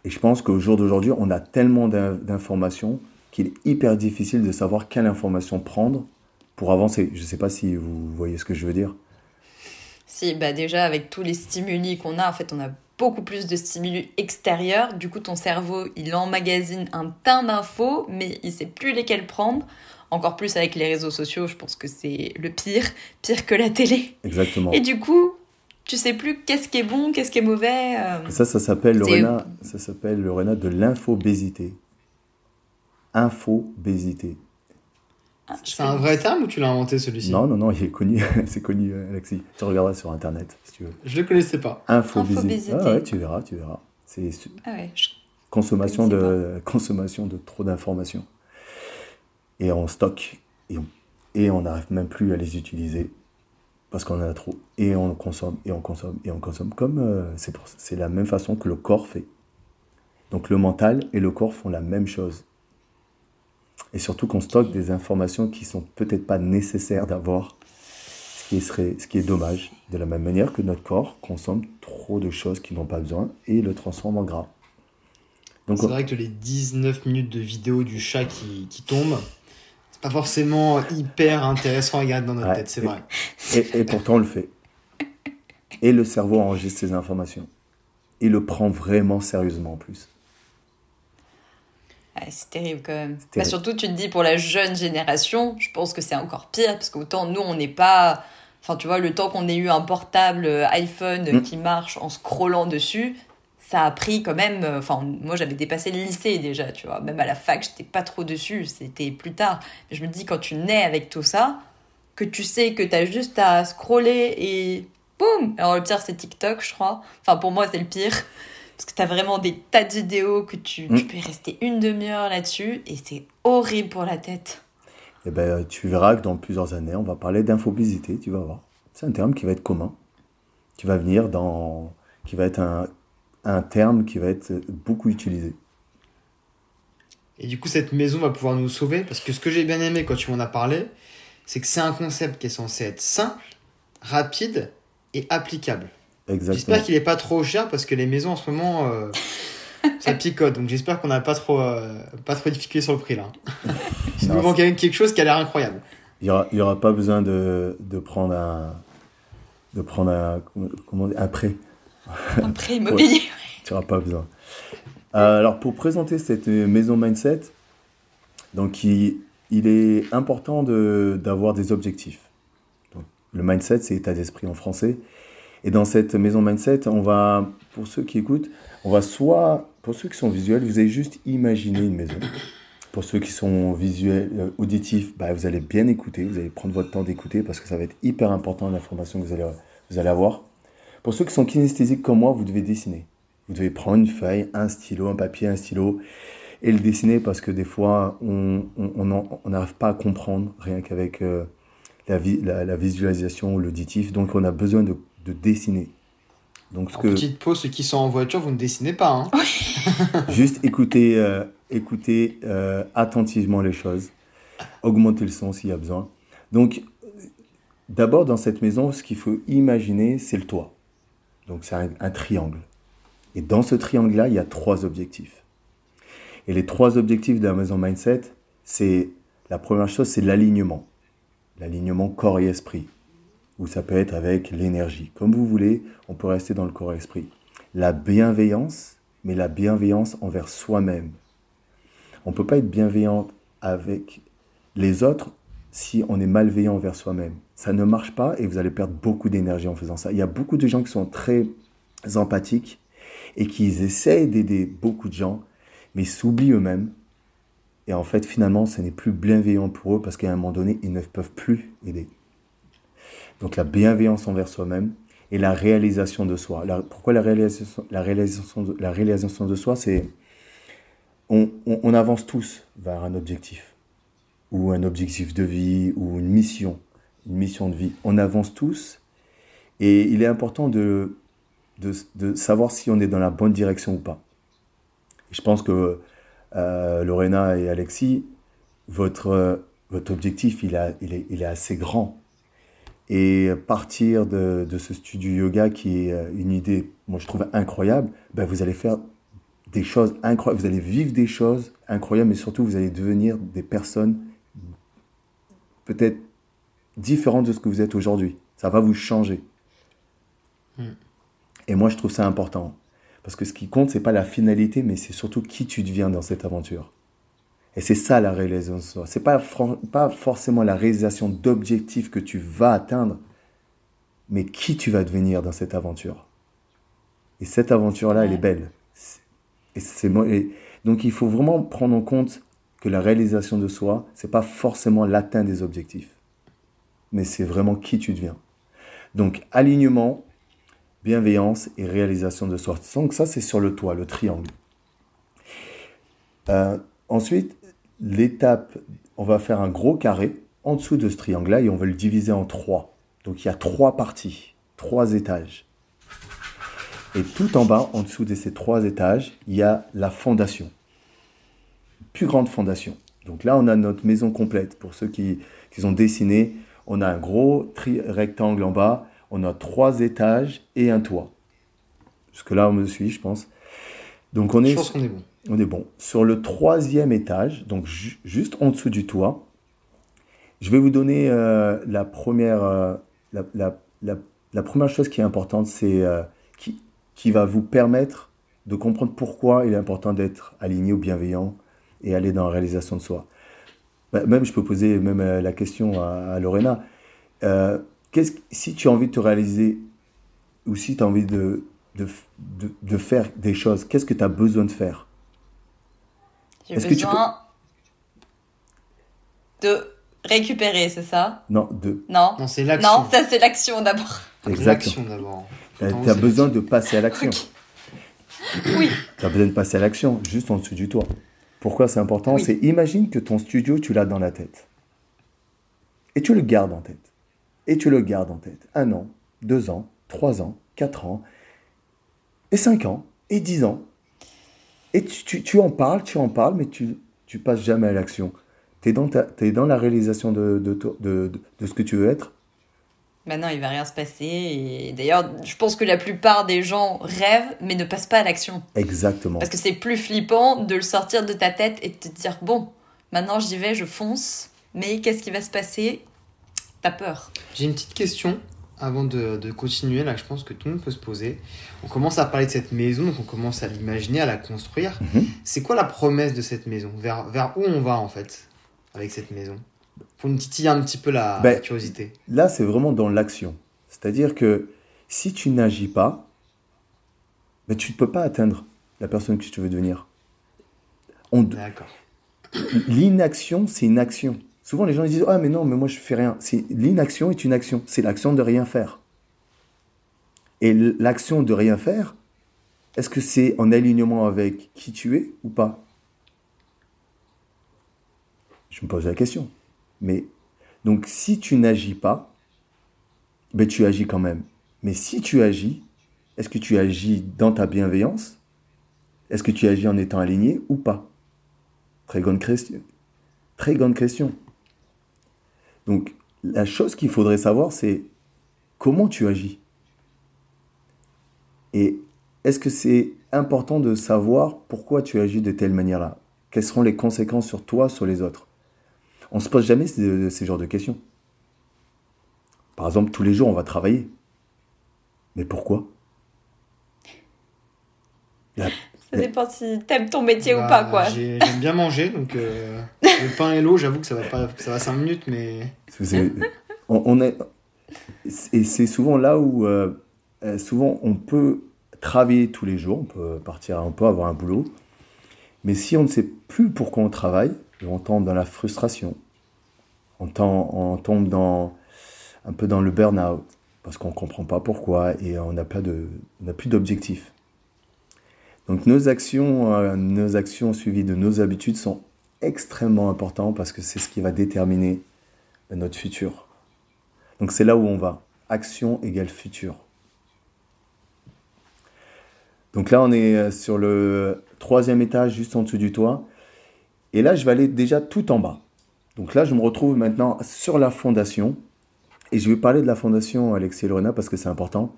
Et je pense qu'au jour d'aujourd'hui, on a tellement d'informations qu'il est hyper difficile de savoir quelle information prendre pour avancer. Je ne sais pas si vous voyez ce que je veux dire. Si, bah déjà avec tous les stimuli qu'on a, en fait, on a beaucoup plus de stimuli extérieurs. Du coup, ton cerveau, il emmagasine un tas d'infos, mais il sait plus lesquels prendre. Encore plus avec les réseaux sociaux, je pense que c'est le pire, pire que la télé. Exactement. Et du coup, tu sais plus qu'est-ce qui est bon, qu'est-ce qui est mauvais. Euh. Ça, ça s'appelle Lorena, ça s'appelle Lorena de l'infobésité. Infobésité. Ah, c'est un vrai terme ou tu l'as inventé celui-ci? Non, non, non, il est connu. [laughs] c'est connu, Alexis. Tu regarderas sur internet si tu veux. Je le connaissais pas. Infobésité. Ah ouais, tu verras, tu verras. C'est ah ouais, consommation de [laughs] consommation de trop d'informations. Et on stocke et on et on n'arrive même plus à les utiliser parce qu'on en a trop. Et on consomme, et on consomme, et on consomme. Comme euh, c'est la même façon que le corps fait. Donc le mental et le corps font la même chose. Et surtout qu'on stocke des informations qui sont peut-être pas nécessaires d'avoir, ce qui, serait, ce qui est dommage. De la même manière que notre corps consomme trop de choses qui n'ont pas besoin et le transforme en gras. C'est vrai que les 19 minutes de vidéo du chat qui, qui tombe, pas forcément hyper intéressant à regarder dans notre tête, c'est vrai. Et, pourtant, on le fait. Et le cerveau enregistre ces informations. Il le prend vraiment sérieusement en plus. c'est terrible quand même. Bah, surtout, tu te dis pour la jeune génération, je pense que c'est encore pire parce qu'autant nous, on n'est pas. Enfin, tu vois, le temps qu'on ait eu un portable iPhone mm. qui marche en scrollant dessus, ça a pris quand même. Euh, enfin, moi, j'avais dépassé le lycée déjà, tu vois. Même à la fac, j'étais pas trop dessus. C'était plus tard. Mais je me dis, quand tu nais avec tout ça, que tu sais que tu as juste à scroller et boum Alors, le pire, c'est TikTok, je crois. Enfin, pour moi, c'est le pire. [laughs] Parce que tu as vraiment des tas de vidéos que tu, tu mm. peux rester une demi-heure là-dessus et c'est horrible pour la tête. Eh ben, tu verras que dans plusieurs années, on va parler d'infobésité, tu vas voir. C'est un terme qui va être commun, qui va venir dans. qui va être un, un terme qui va être beaucoup utilisé. Et du coup, cette maison va pouvoir nous sauver parce que ce que j'ai bien aimé quand tu m'en as parlé, c'est que c'est un concept qui est censé être simple, rapide et applicable. J'espère qu'il n'est pas trop cher parce que les maisons en ce moment, euh, [laughs] ça picote. Donc j'espère qu'on n'a pas trop, euh, pas trop difficulté sur le prix là. [laughs] Il nous manque quelque chose qui a l'air incroyable. Il n'y aura, pas besoin de, de prendre un, de prendre un, comment, un prêt. Un prêt immobilier. tu n'auras pas besoin. Euh, alors, pour présenter cette maison mindset, donc il, il est important d'avoir des objectifs. Donc, le mindset, c'est état d'esprit en français. Et dans cette maison mindset, on va, pour ceux qui écoutent, on va soit, pour ceux qui sont visuels, vous allez juste imaginer une maison. Pour ceux qui sont visuels, euh, auditifs, bah, vous allez bien écouter, vous allez prendre votre temps d'écouter parce que ça va être hyper important l'information que vous allez, vous allez avoir. Pour ceux qui sont kinesthésiques comme moi, vous devez dessiner. Vous devez prendre une feuille, un stylo, un papier, un stylo et le dessiner parce que des fois, on n'arrive pas à comprendre rien qu'avec euh, la, la, visualisation ou l'auditif. Donc, on a besoin de, dessiner. Donc, ce que... Petite pause, ceux qui sont en voiture, vous ne dessinez pas. Hein [laughs] Juste écoutez, euh, écoutez euh, attentivement les choses. Augmentez le son s'il y a besoin. Donc, d'abord, dans cette maison, ce qu'il faut imaginer, c'est le toit. Donc c'est un, triangle. Et dans ce triangle-là, il y a trois objectifs. Et les trois objectifs de la maison mindset, c'est la première chose, c'est l'alignement. L'alignement corps et esprit. Ou ça peut être avec l'énergie. Comme vous voulez, on peut rester dans le corps et esprit. La bienveillance, mais la bienveillance envers soi-même. On ne peut pas être bienveillant avec les autres si on est malveillant envers soi-même. Ça ne marche pas et vous allez perdre beaucoup d'énergie en faisant ça. Il y a beaucoup de gens qui sont très empathiques et qui essayent d'aider beaucoup de gens, mais s'oublient eux-mêmes. Et en fait, finalement, ce n'est plus bienveillant pour eux parce qu'à un moment donné, ils ne peuvent plus aider. Donc la bienveillance envers soi-même et la réalisation de soi. pourquoi la réalisation, de, la réalisation de soi C'est on avance tous vers un objectif ou un objectif de vie ou une mission, une mission de vie. On avance tous et il est important de, de, savoir si on est dans la bonne direction ou pas. je pense que euh, Lorena et Alexis, votre, votre objectif, il, est, il est assez grand. Et partir de, de, ce studio yoga qui est une idée, moi je trouve incroyable, ben vous allez faire des choses incroyables, vous allez vivre des choses incroyables, mais surtout vous allez devenir des personnes peut-être différentes de ce que vous êtes aujourd'hui. Ça va vous changer. Hmm. Et moi je trouve ça important. Parce que ce qui compte, c'est pas la finalité, mais c'est surtout qui tu deviens dans cette aventure. Et c'est ça la réalisation de soi. C'est pas, pas forcément la réalisation d'objectifs que tu vas atteindre, mais qui tu vas devenir dans cette aventure. Et cette aventure-là, elle est belle. Et c'est donc il faut vraiment prendre en compte que la réalisation de soi, c'est pas forcément l'atteinte des objectifs, mais c'est vraiment qui tu deviens. Donc alignement, bienveillance et réalisation de soi. Donc ça, c'est sur le toit, le triangle. Euh, ensuite, l'étape, on va faire un gros carré en dessous de ce triangle-là et on va le diviser en trois. Donc il y a trois parties, trois étages. Et tout en bas, en dessous de ces trois étages, il y a la fondation. Plus grande fondation. Donc là, on a notre maison complète. Pour ceux qui, qui ont dessiné, on a un gros rectangle en bas on a trois étages et un toit. Jusque là, on me suit, je pense. Donc on est, je pense qu'on est bon. On est bon. Sur le troisième étage, donc juste en dessous du toit, je vais vous donner euh, la, première, euh, la, première chose qui est importante, c'est euh, qui, qui va vous permettre de comprendre pourquoi il est important d'être aligné ou bienveillant et aller dans la réalisation de soi. Bah, même, je peux poser même la question à, à Lorena si tu as envie de te réaliser ou si tu as envie de, de, faire des choses, qu'est-ce que tu as besoin de faire? J'ai besoin de récupérer, c'est ça? Non, de... Non, non c'est l'action. Non, ça c'est l'action d'abord. L'action d'abord. Tu as, besoin de passer à l'action. Oui. Tu as besoin de passer à l'action, juste en dessous du toit. Pourquoi c'est important C'est imagine que ton studio, tu l'as dans la tête. Et tu le gardes en tête. Et tu le gardes en tête. Un an, deux ans, trois ans, quatre ans, et cinq ans, et dix ans. Et tu, en parles, tu en parles, mais tu, tu passes jamais à l'action. Tu es, es, dans la réalisation de, de, de, de, ce que tu veux être. Maintenant, il va rien se passer. Et d'ailleurs, je pense que la plupart des gens rêvent, mais ne passent pas à l'action. Exactement. Parce que c'est plus flippant de le sortir de ta tête et de te dire bon, maintenant j'y vais, je fonce. Mais qu'est-ce qui va se passer? Peur. J'ai une petite question avant de, continuer, là, je pense que tout le monde peut se poser. On commence à parler de cette maison, donc on commence à l'imaginer, à la construire. Mhm. C'est quoi la promesse de cette maison? Vers, vers où on va, en fait, avec cette maison? Pour nous titiller un petit peu la, ben, curiosité. Là, c'est vraiment dans l'action. C'est-à-dire que si tu n'agis pas, ben, tu ne peux pas atteindre la personne que tu veux devenir. D'accord. L'inaction, c'est une action. Souvent, les gens disent Ah, mais non, mais moi, je fais rien. L'inaction est une action. C'est l'action de rien faire. Et l'action de rien faire, est-ce que c'est en alignement avec qui tu es ou pas? Je me pose la question. Mais donc, si tu n'agis pas, ben, tu agis quand même. Mais si tu agis, est-ce que tu agis dans ta bienveillance? Est-ce que tu agis en étant aligné ou pas? Très grande question. Très grande question. Donc, la chose qu'il faudrait savoir, c'est comment tu agis. Et est-ce que c'est important de savoir pourquoi tu agis de telle manière-là? Quelles seront les conséquences sur toi, sur les autres? On ne se pose jamais ces, ces genres de questions. Par exemple, tous les jours, on va travailler. Mais pourquoi? Ça dépend si t'aimes ton métier ou bah, pas, quoi. J'aime bien manger, donc euh, le pain et l'eau, j'avoue que ça va pas, ça va 5 minutes, mais. on, est, et c'est souvent là où, euh, euh, souvent, on peut travailler tous les jours, on peut partir, on peut avoir un boulot, mais si on ne sait plus pourquoi on travaille, on tombe dans la frustration, on tombe, dans un peu dans le burn-out parce qu'on comprend pas pourquoi et on n'a plus d'objectif. Donc nos actions, euh, nos actions suivies de nos habitudes sont extrêmement importantes parce que c'est ce qui va déterminer euh, notre futur. Donc c'est là où on va. Action égale futur. Donc là, on est euh, sur le troisième étage, juste en dessous du toit. Et là, je vais aller déjà tout en bas. Donc là, je me retrouve maintenant sur la fondation. Et je vais parler de la fondation, Alexis et Lorena, parce que c'est important.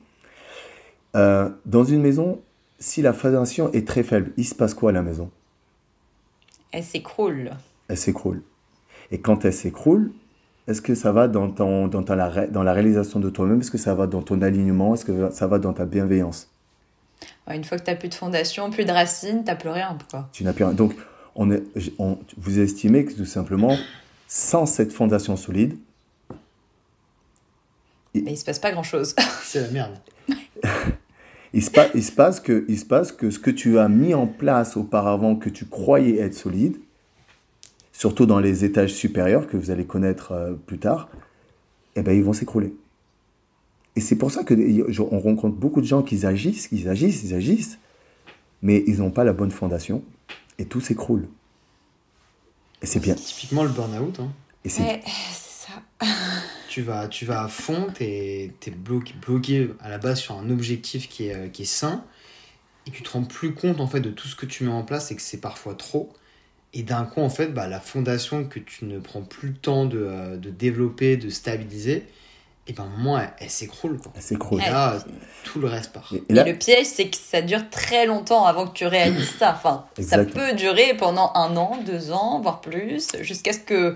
Euh, dans une maison, si la fondation est très faible, il se passe quoi à la maison? Elle s'écroule. Elle s'écroule. Et quand elle s'écroule, est-ce que ça va dans, ton, dans, ta- dans la réalisation de toi-même? Est-ce que ça va dans ton alignement? Est-ce que ça va dans ta bienveillance? Une fois que t'as plus de fondation, plus de racines, t'as plus rien, quoi. Tu n'as plus rien. Donc, on est, on- vous estimez que tout simplement, sans cette fondation solide, Mais il se passe pas grand-chose. [laughs] C'est la merde. [laughs] il se, pa- il, se passe que, il se passe que ce que tu as mis en place auparavant, que tu croyais être solide, surtout dans les étages supérieurs que vous allez connaître euh, plus tard, eh ben, ils vont s'écrouler. Et c'est pour ça que on rencontre beaucoup de gens qui agissent, qui agissent, ils agissent, mais ils n'ont pas la bonne fondation et tout s'écroule. Et c'est bien. Typiquement le burn-out. hein. Et c'est Ouais, c'est ça. [laughs] Tu vas, tu vas à fond, t'es es bloqué, bloqué à la base sur un objectif qui est, euh, qui est sain, et tu te rends plus compte en fait de tout ce que tu mets en place et que c'est parfois trop. Et d'un coup, en fait, bah, la fondation que tu ne prends plus le temps de, euh, de développer, de stabiliser, et ben à un moment, elle, elle s'écroule. Quoi. elle s'écroule. Et là, tout le reste part. Et- le piège, c'est que ça dure très longtemps avant que tu réalises ça. Enfin, ça peut durer pendant un an, deux ans, voire plus, jusqu'à ce que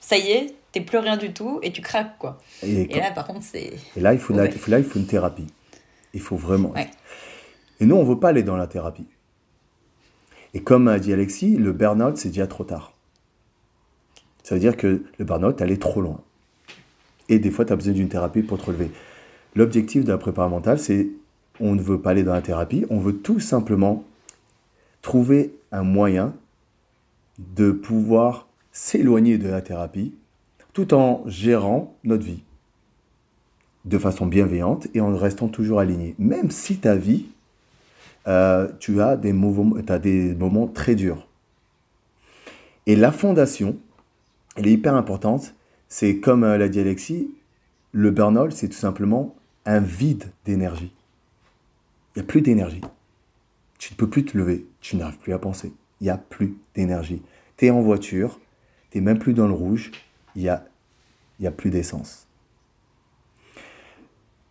ça y est, t'es plus rien du tout et tu craques, quoi. et Et quand- là, par contre, c'est. Et là, il faut, la- Ouais. il faut- là, il faut une thérapie. Il faut vraiment. Ouais. Et nous, on ne veut pas aller dans la thérapie. Et comme a dit Alexis, le burn-out, c'est déjà trop tard. Ça veut dire que le burn-out, allé trop loin. Et des fois, tu as besoin d'une thérapie pour te relever. L'objectif de la préparation mentale, c'est on ne veut pas aller dans la thérapie, on veut tout simplement trouver un moyen de pouvoir s'éloigner de la thérapie tout en gérant notre vie de façon bienveillante et en restant toujours aligné. Même si ta vie, euh, tu as des, mouvements, as des moments très durs. Et la fondation, elle est hyper importante. C'est comme euh, l'a dit Alexis, le burn-out, c'est tout simplement un vide d'énergie. Il n'y a plus d'énergie. Tu ne peux plus te lever. Tu n'arrives plus à penser. Il n'y a plus d'énergie. Tu es en voiture, tu n'es même plus dans le rouge. Il n'y a, il y a plus d'essence.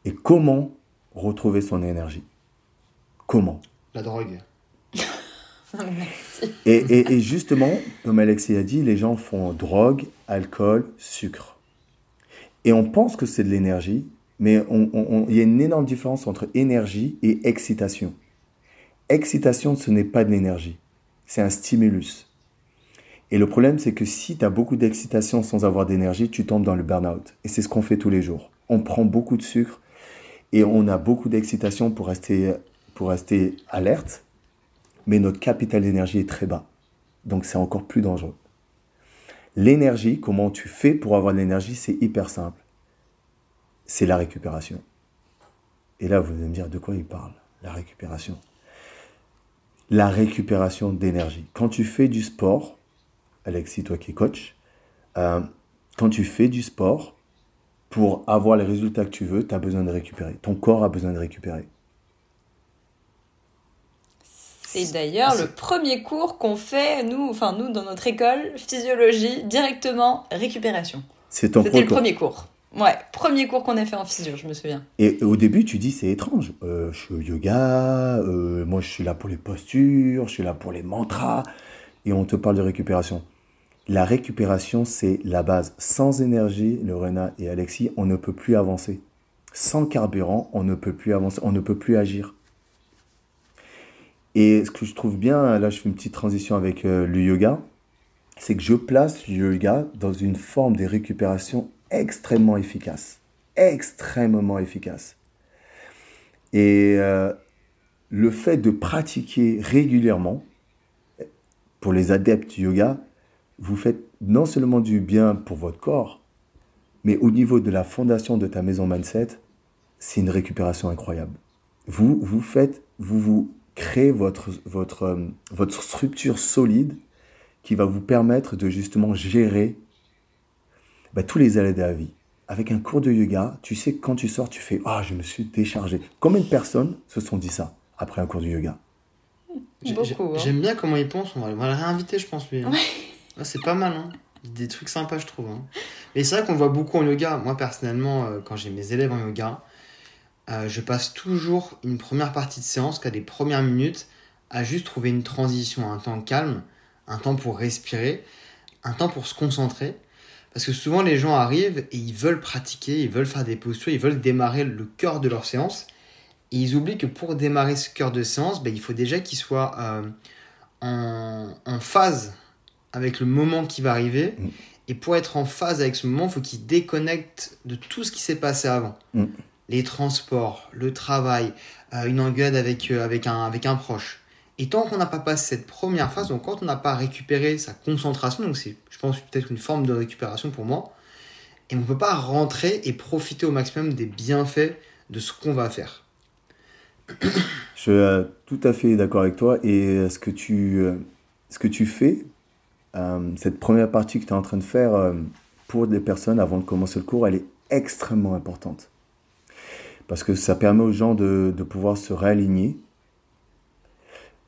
Et comment retrouver son énergie? Comment? La drogue. [laughs] et, justement, comme Alexis a dit, les gens font drogue, alcool, sucre. Et on pense que c'est de l'énergie, mais il y a une énorme différence entre énergie et excitation. Excitation, ce n'est pas de l'énergie, c'est un stimulus. Et le problème, c'est que si tu as beaucoup d'excitation sans avoir d'énergie, tu tombes dans le burn-out. Et c'est ce qu'on fait tous les jours. On prend beaucoup de sucre et on a beaucoup d'excitation pour rester, pour rester alerte, mais notre capital d'énergie est très bas. Donc c'est encore plus dangereux. L'énergie, comment tu fais pour avoir de l'énergie, c'est hyper simple. C'est la récupération. Et là, vous allez me dire de quoi il parle, la récupération? La récupération d'énergie. Quand tu fais du sport, Alexis, toi qui es coach, euh, quand tu fais du sport, pour avoir les résultats que tu veux, tu as besoin de récupérer. Ton corps a besoin de récupérer. C'est d'ailleurs le premier cours qu'on fait, nous, enfin nous, dans notre école, physiologie, directement récupération. C'est ton C'était le premier cours. Ouais, premier cours qu'on a fait en physio, je me souviens. Et au début, tu dis, c'est étrange. Euh, je suis au yoga, euh, moi je suis là pour les postures, je suis là pour les mantras, et on te parle de récupération. La récupération, c'est la base. Sans énergie, Lorena et Alexis, on ne peut plus avancer. Sans carburant, on ne peut plus avancer, on ne peut plus agir. Et ce que je trouve bien, là je fais une petite transition avec euh, le yoga, c'est que je place le yoga dans une forme de récupération extrêmement efficace. Extrêmement efficace. Et euh, le fait de pratiquer régulièrement, pour les adeptes du yoga, vous faites non seulement du bien pour votre corps, mais au niveau de la fondation de ta maison mindset, c'est une récupération incroyable. Vous, vous faites, vous vous créez votre, votre, euh, votre structure solide qui va vous permettre de justement gérer bah, tous les aléas de la vie. Avec un cours de yoga, tu sais que quand tu sors, tu fais Ah, je me suis déchargé. Combien de personnes se sont dit ça après un cours de yoga? Beaucoup, hein. J'aime bien comment il pense. On va, on va le réinviter, je pense, lui. Ah, c'est pas mal, hein. Des trucs sympas, je trouve. Hein. Mais c'est vrai qu'on le voit beaucoup en yoga. Moi, personnellement, euh, quand j'ai mes élèves en yoga, euh, je passe toujours une première partie de séance, qu'à des premières minutes, à juste trouver une transition, un temps calme, un temps pour respirer, un temps pour se concentrer. Parce que souvent, les gens arrivent et ils veulent pratiquer, ils veulent faire des postures, ils veulent démarrer le cœur de leur séance. Et ils oublient que pour démarrer ce cœur de séance, ben, il faut déjà qu'ils soient euh, en, en, phase avec le moment qui va arriver. Mm. Et pour être en phase avec ce moment, il faut qu'ils déconnectent de tout ce qui s'est passé avant. Mm. Les transports, le travail, euh, une engueulade avec, euh, avec, un, avec un proche. Et tant qu'on n'a pas passé cette première phase, donc quand on n'a pas récupéré sa concentration, donc c'est, je pense, peut-être une forme de récupération pour moi, et on ne peut pas rentrer et profiter au maximum des bienfaits de ce qu'on va faire. [coughs] Je suis euh, tout à fait d'accord avec toi. Et ce que tu, ce que tu fais, cette première partie que tu es en train de faire pour des personnes avant de commencer le cours, elle est extrêmement importante. Parce que ça permet aux gens de, de pouvoir se réaligner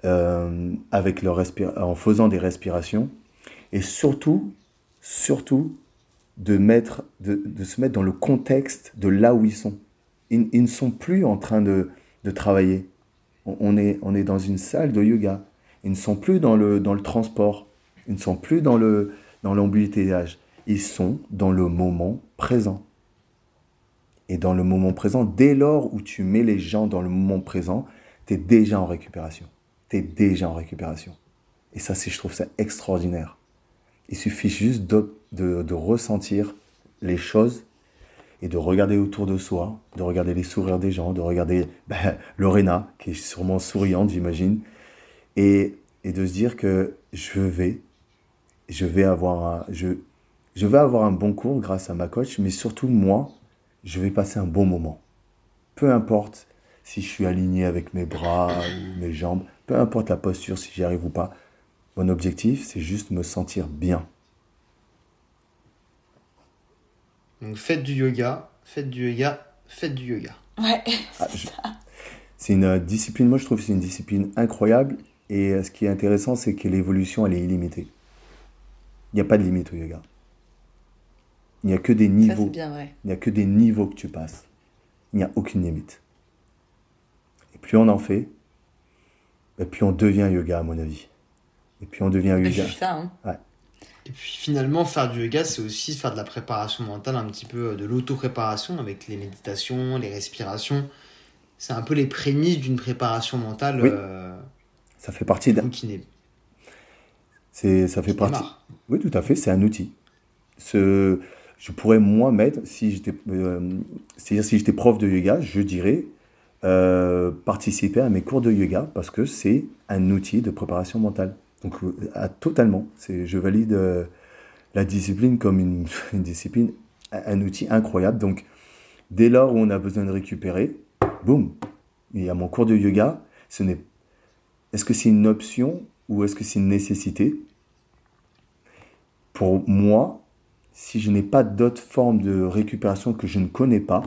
euh, avec leur en faisant des respirations et surtout, surtout de, mettre, de, de, se mettre dans le contexte de là où ils sont. Ils, ils ne sont plus en train de, de travailler. On, est, on est dans une salle de yoga. Ils ne sont plus dans le, dans le transport. Ils ne sont plus dans le dans. Ils sont dans le moment présent. Et dans le moment présent, dès lors où tu mets les gens dans le moment présent, tu es déjà en récupération déjà en récupération. Et ça, je trouve ça extraordinaire. Il suffit juste de, de, ressentir les choses et de regarder autour de soi, de regarder les sourires des gens, de regarder [laughs] ben, Lorena, qui est sûrement souriante, j'imagine, et, et, de se dire que je vais, je vais avoir je, je vais avoir un bon cours grâce à ma coach, mais surtout moi, je vais passer un bon moment. Peu importe si je suis aligné avec mes bras ou mes jambes, peu importe la posture, si j'y arrive ou pas, mon objectif, c'est juste me sentir bien. Donc faites du yoga, faites du yoga, faites du yoga. Ouais, [laughs] ah, c'est ça. C'est une discipline, moi je trouve que c'est une discipline incroyable. Et euh, ce qui est intéressant, c'est que l'évolution, elle est illimitée. Il n'y a pas de limite au yoga. Il n'y a que des niveaux. bien vrai. Il n'y a que des niveaux que tu passes. Il n'y a aucune limite. Et plus on en fait, et puis on devient yoga, à mon avis. Et puis on devient yoga. Ça, hein. ouais. Et puis finalement, faire du yoga, c'est aussi faire de la préparation mentale, un petit peu de l'auto-préparation avec les méditations, les respirations. C'est un peu les prémices d'une préparation mentale. Oui. Euh, ça fait partie d'un. C'est, ça fait partie. Oui, tout à fait. C'est un outil. Ce, je pourrais moi mettre, si j'étais, euh, c'est-à-dire si j'étais prof de yoga, je dirais euh, participer à mes cours de yoga parce que c'est un outil de préparation mentale. Donc, euh, totalement, je valide la discipline comme une, [laughs] discipline, un, outil incroyable. Donc, dès lors où on a besoin de récupérer, boum, il y a mon cours de yoga. Ce n'est, est-ce que c'est une option ou est-ce que c'est une nécessité? Pour moi, si je n'ai pas d'autres formes de récupération que je ne connais pas,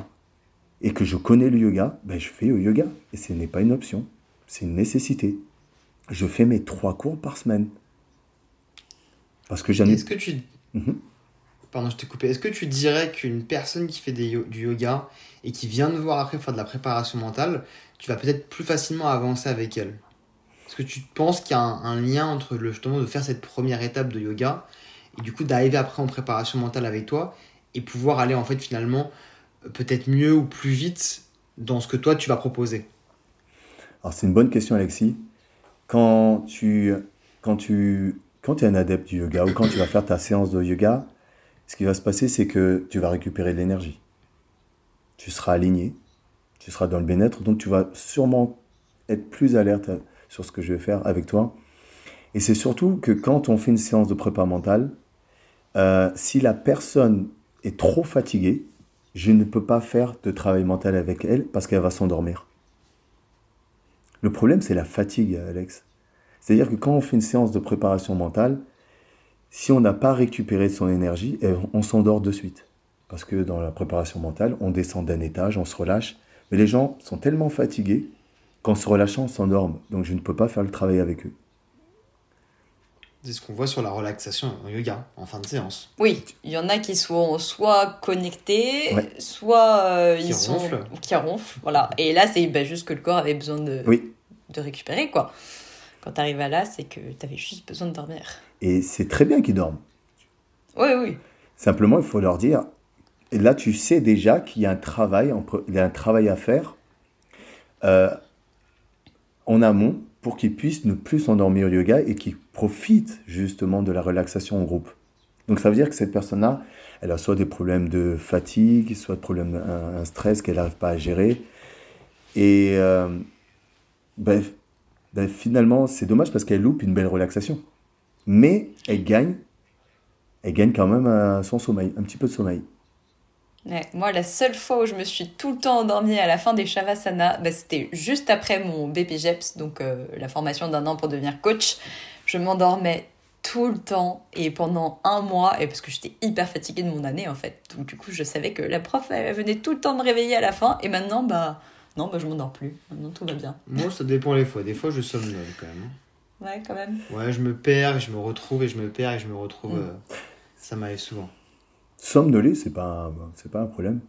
et que je connais le yoga, ben je fais le yoga. Et ce n'est pas une option, c'est une nécessité. Je fais mes trois cours par semaine. Parce que j'en ai... Est-ce que tu... Mhm. Pardon, je t'ai coupé. Est-ce que tu dirais qu'une personne qui fait des du yoga et qui vient de voir après faire de la préparation mentale, tu vas peut-être plus facilement avancer avec elle? Est-ce que tu penses qu'il y a un, lien entre le, justement de faire cette première étape de yoga et du coup d'arriver après en préparation mentale avec toi et pouvoir aller en fait finalement peut-être mieux ou plus vite dans ce que toi tu vas proposer Alors c'est une bonne question Alexis. Quand tu, quand tu quand es un adepte du yoga ou quand tu vas faire ta séance de yoga, ce qui va se passer c'est que tu vas récupérer de l'énergie. Tu seras aligné, tu seras dans le bien-être, donc tu vas sûrement être plus alerte sur ce que je vais faire avec toi. Et c'est surtout que quand on fait une séance de prépa mentale, euh, si la personne est trop fatiguée, je ne peux pas faire de travail mental avec elle parce qu'elle va s'endormir. Le problème, c'est la fatigue, Alex. C'est-à-dire que quand on fait une séance de préparation mentale, si on n'a pas récupéré son énergie, eh, on s'endort de suite. Parce que dans la préparation mentale, on descend d'un étage, on se relâche. Mais les gens sont tellement fatigués qu'en se relâchant, on s'endorme. Donc je ne peux pas faire le travail avec eux. C'est ce qu'on voit sur la relaxation en yoga, en fin de séance. Oui, il y en a qui sont soit connectés, Ouais. soit euh, Qui ils sont ronflent. qui ronflent. Voilà. Et là, c'est bah, juste que le corps avait besoin de, Oui. de récupérer, quoi. Quand tu arrives à là, c'est que tu avais juste besoin de dormir. Et c'est très bien qu'ils dorment. Oui, oui. Simplement, il faut leur dire, et là tu sais déjà qu'il y a un travail, il y a un travail à faire euh, en amont pour qu'ils puissent ne plus s'endormir au yoga et qu'ils profitent justement de la relaxation en groupe. Donc ça veut dire que cette personne-là, elle a soit des problèmes de fatigue, soit des problèmes, un, stress qu'elle n'arrive pas à gérer. Et euh, ben, ben, finalement, c'est dommage parce qu'elle loupe une belle relaxation. Mais elle gagne elle gagne quand même son sommeil, un petit peu de sommeil. Moi, la seule fois où je me suis tout le temps endormie à la fin des Shavasana, bah, c'était juste après mon BPGEPS, donc euh, la formation d'un an pour devenir coach. Je m'endormais tout le temps et pendant un mois, et parce que j'étais hyper fatiguée de mon année en fait. Donc du coup, je savais que la prof, elle venait tout le temps me réveiller à la fin, et maintenant, bah non, bah, je m'endors plus. Maintenant, tout va bien. Moi, ça dépend les fois. Des fois, je somnole quand même. hein. Ouais, quand même. Ouais, je me perds, et je me retrouve, et je me perds, et je me retrouve. Mm. euh, ça m'arrive souvent. Somnoler, c'est pas, c'est pas un problème.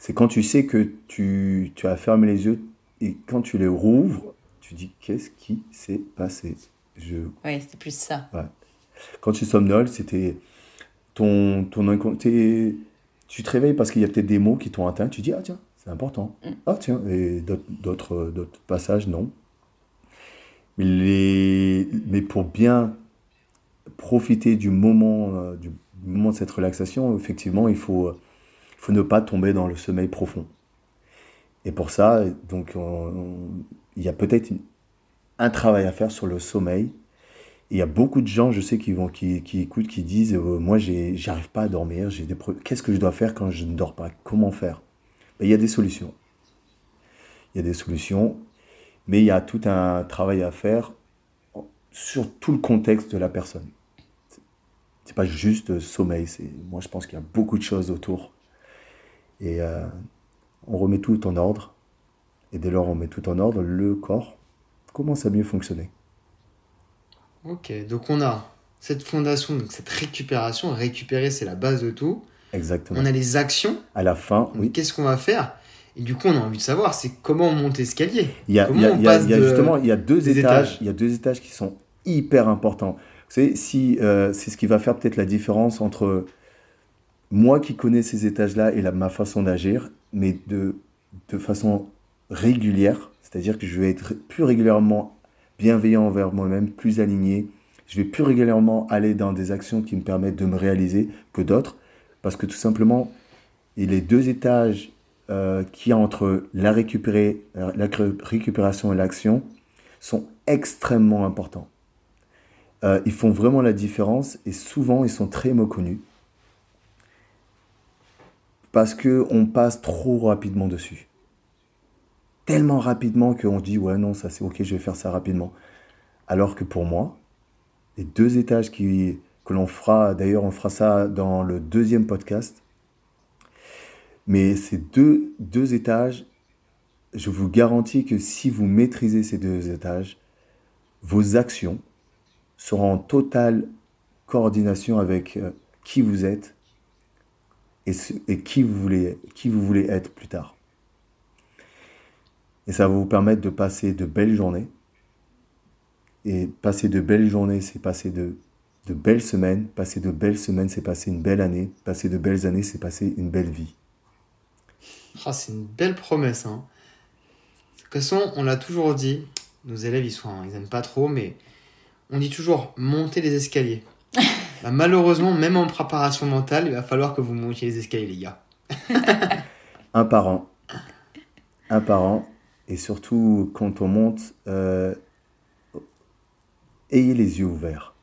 C'est quand tu sais que tu, tu as fermé les yeux et quand tu les rouvres, tu dis qu'est-ce qui s'est passé? Je... Ouais, c'était plus ça. Quand tu somnoles, c'était ton, ton Tu te réveilles parce qu'il y a peut-être des mots qui t'ont atteint. Tu dis, ah tiens, c'est important. Mm. Ah tiens, et d'autres- passages, non. Mais, les... Mais pour bien profiter du moment, euh, du moment de cette relaxation, effectivement, il faut, il faut ne pas tomber dans le sommeil profond. Et pour ça, donc, on- on- il y a peut-être un travail à faire sur le sommeil. Il y a beaucoup de gens, je sais, qui, vont, qui, qui écoutent, qui disent euh, Moi, j'arrive pas à dormir, qu'est-ce que je dois faire quand je ne dors pas? Comment faire? Ben, Il y a des solutions. Il y a des solutions, mais il y a tout un travail à faire sur tout le contexte de la personne. C'est pas juste euh, sommeil, c'est moi je pense qu'il y a beaucoup de choses autour. Et euh, on remet tout en ordre. Et dès lors on met tout en ordre, le corps commence à mieux fonctionner. Ok, donc on a cette fondation, donc cette récupération. Récupérer, c'est la base de tout. Exactement. On a les actions. À la fin, Donc, oui. Qu'est-ce qu'on va faire? Et du coup, on a envie de savoir, c'est comment on monte l'escalier. Il y a, Comment il y a- on il y a- passe il y a de- justement il y a deux étages, étages? Il y a deux étages qui sont hyper importants. Vous savez, si euh, c'est ce qui va faire peut-être la différence entre moi qui connais ces étages-là et la, ma façon d'agir, mais de, de façon régulière, c'est-à-dire que je vais être plus régulièrement bienveillant envers moi-même, plus aligné. Je vais plus régulièrement aller dans des actions qui me permettent de me réaliser que d'autres, parce que tout simplement, les deux étages euh, qu'il y a entre la, récupérer- euh, la récupération et l'action sont extrêmement importants. Euh, ils font vraiment la différence et souvent ils sont très méconnus parce que on passe trop rapidement dessus. Tellement rapidement qu'on dit ouais non ça c'est ok je vais faire ça rapidement. Alors que pour moi, les deux étages qui, que l'on fera, d'ailleurs on fera ça dans le deuxième podcast, mais ces deux, deux étages, je vous garantis que si vous maîtrisez ces deux étages, vos actions seront en totale coordination avec euh, qui vous êtes et, et qui, vous voulez, qui vous voulez être plus tard. Et ça va vous permettre de passer de belles journées. Et passer de belles journées, c'est passer de, de belles semaines. Passer de belles semaines, c'est passer une belle année. Passer de belles années, c'est passer une belle vie. Ah, c'est une belle promesse. Hein. De toute façon, on l'a toujours dit, nos élèves, ils sont, ils aiment pas trop, mais on dit toujours monter les escaliers. [laughs] Bah, malheureusement, même en préparation mentale, il va falloir que vous montiez les escaliers, les gars. [laughs] un par an. Un par an. Et surtout, quand on monte, euh, ayez les yeux ouverts.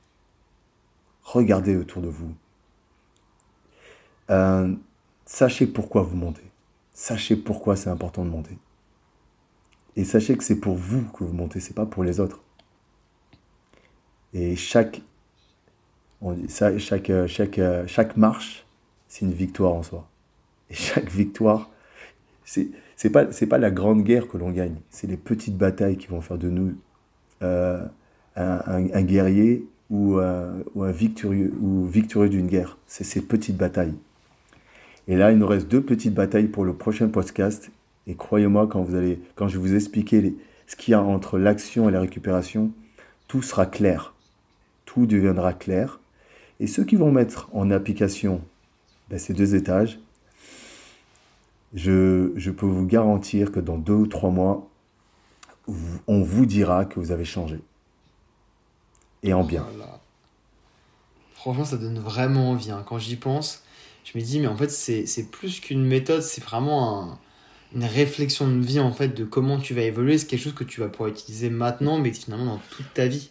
Regardez autour de vous. Euh, sachez pourquoi vous montez. Sachez pourquoi c'est important de monter. Et sachez que c'est pour vous que vous montez, c'est pas pour les autres. Et chaque, chaque, chaque, marche, c'est une victoire en soi. Et chaque victoire, c'est pas c'est pas la grande guerre que l'on gagne, c'est les petites batailles qui vont faire de nous euh, un, guerrier ou, euh, un victorieux, ou victorieux d'une guerre. C'est ces petites batailles. Et là, il nous reste deux petites batailles pour le prochain podcast. Et croyez-moi, quand, vous allez, quand je vais vous expliquer ce qu'il y a entre l'action et la récupération, tout sera clair. Tout deviendra clair. Et ceux qui vont mettre en application ben, ces deux étages, je, peux vous garantir que dans deux ou trois mois, on vous dira que vous avez changé. Et en bien. Franchement, ça donne vraiment envie. Hein. Quand j'y pense, je me dis, mais en fait, c'est plus qu'une méthode, c'est vraiment un, une réflexion de vie, en fait, de comment tu vas évoluer. C'est quelque chose que tu vas pouvoir utiliser maintenant, mais finalement dans toute ta vie.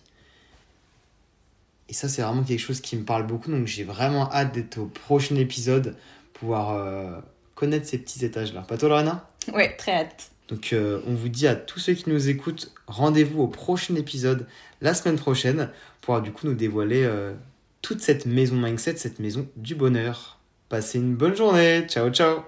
Et ça, c'est vraiment quelque chose qui me parle beaucoup. Donc, j'ai vraiment hâte d'être au prochain épisode, pouvoir euh, connaître ces petits étages-là. Pas toi, Lorena? Ouais, très hâte. Donc, euh, on vous dit à tous ceux qui nous écoutent, rendez-vous au prochain épisode la semaine prochaine pour du coup nous dévoiler euh, toute cette maison mindset, cette maison du bonheur. Passez une bonne journée. Ciao, ciao.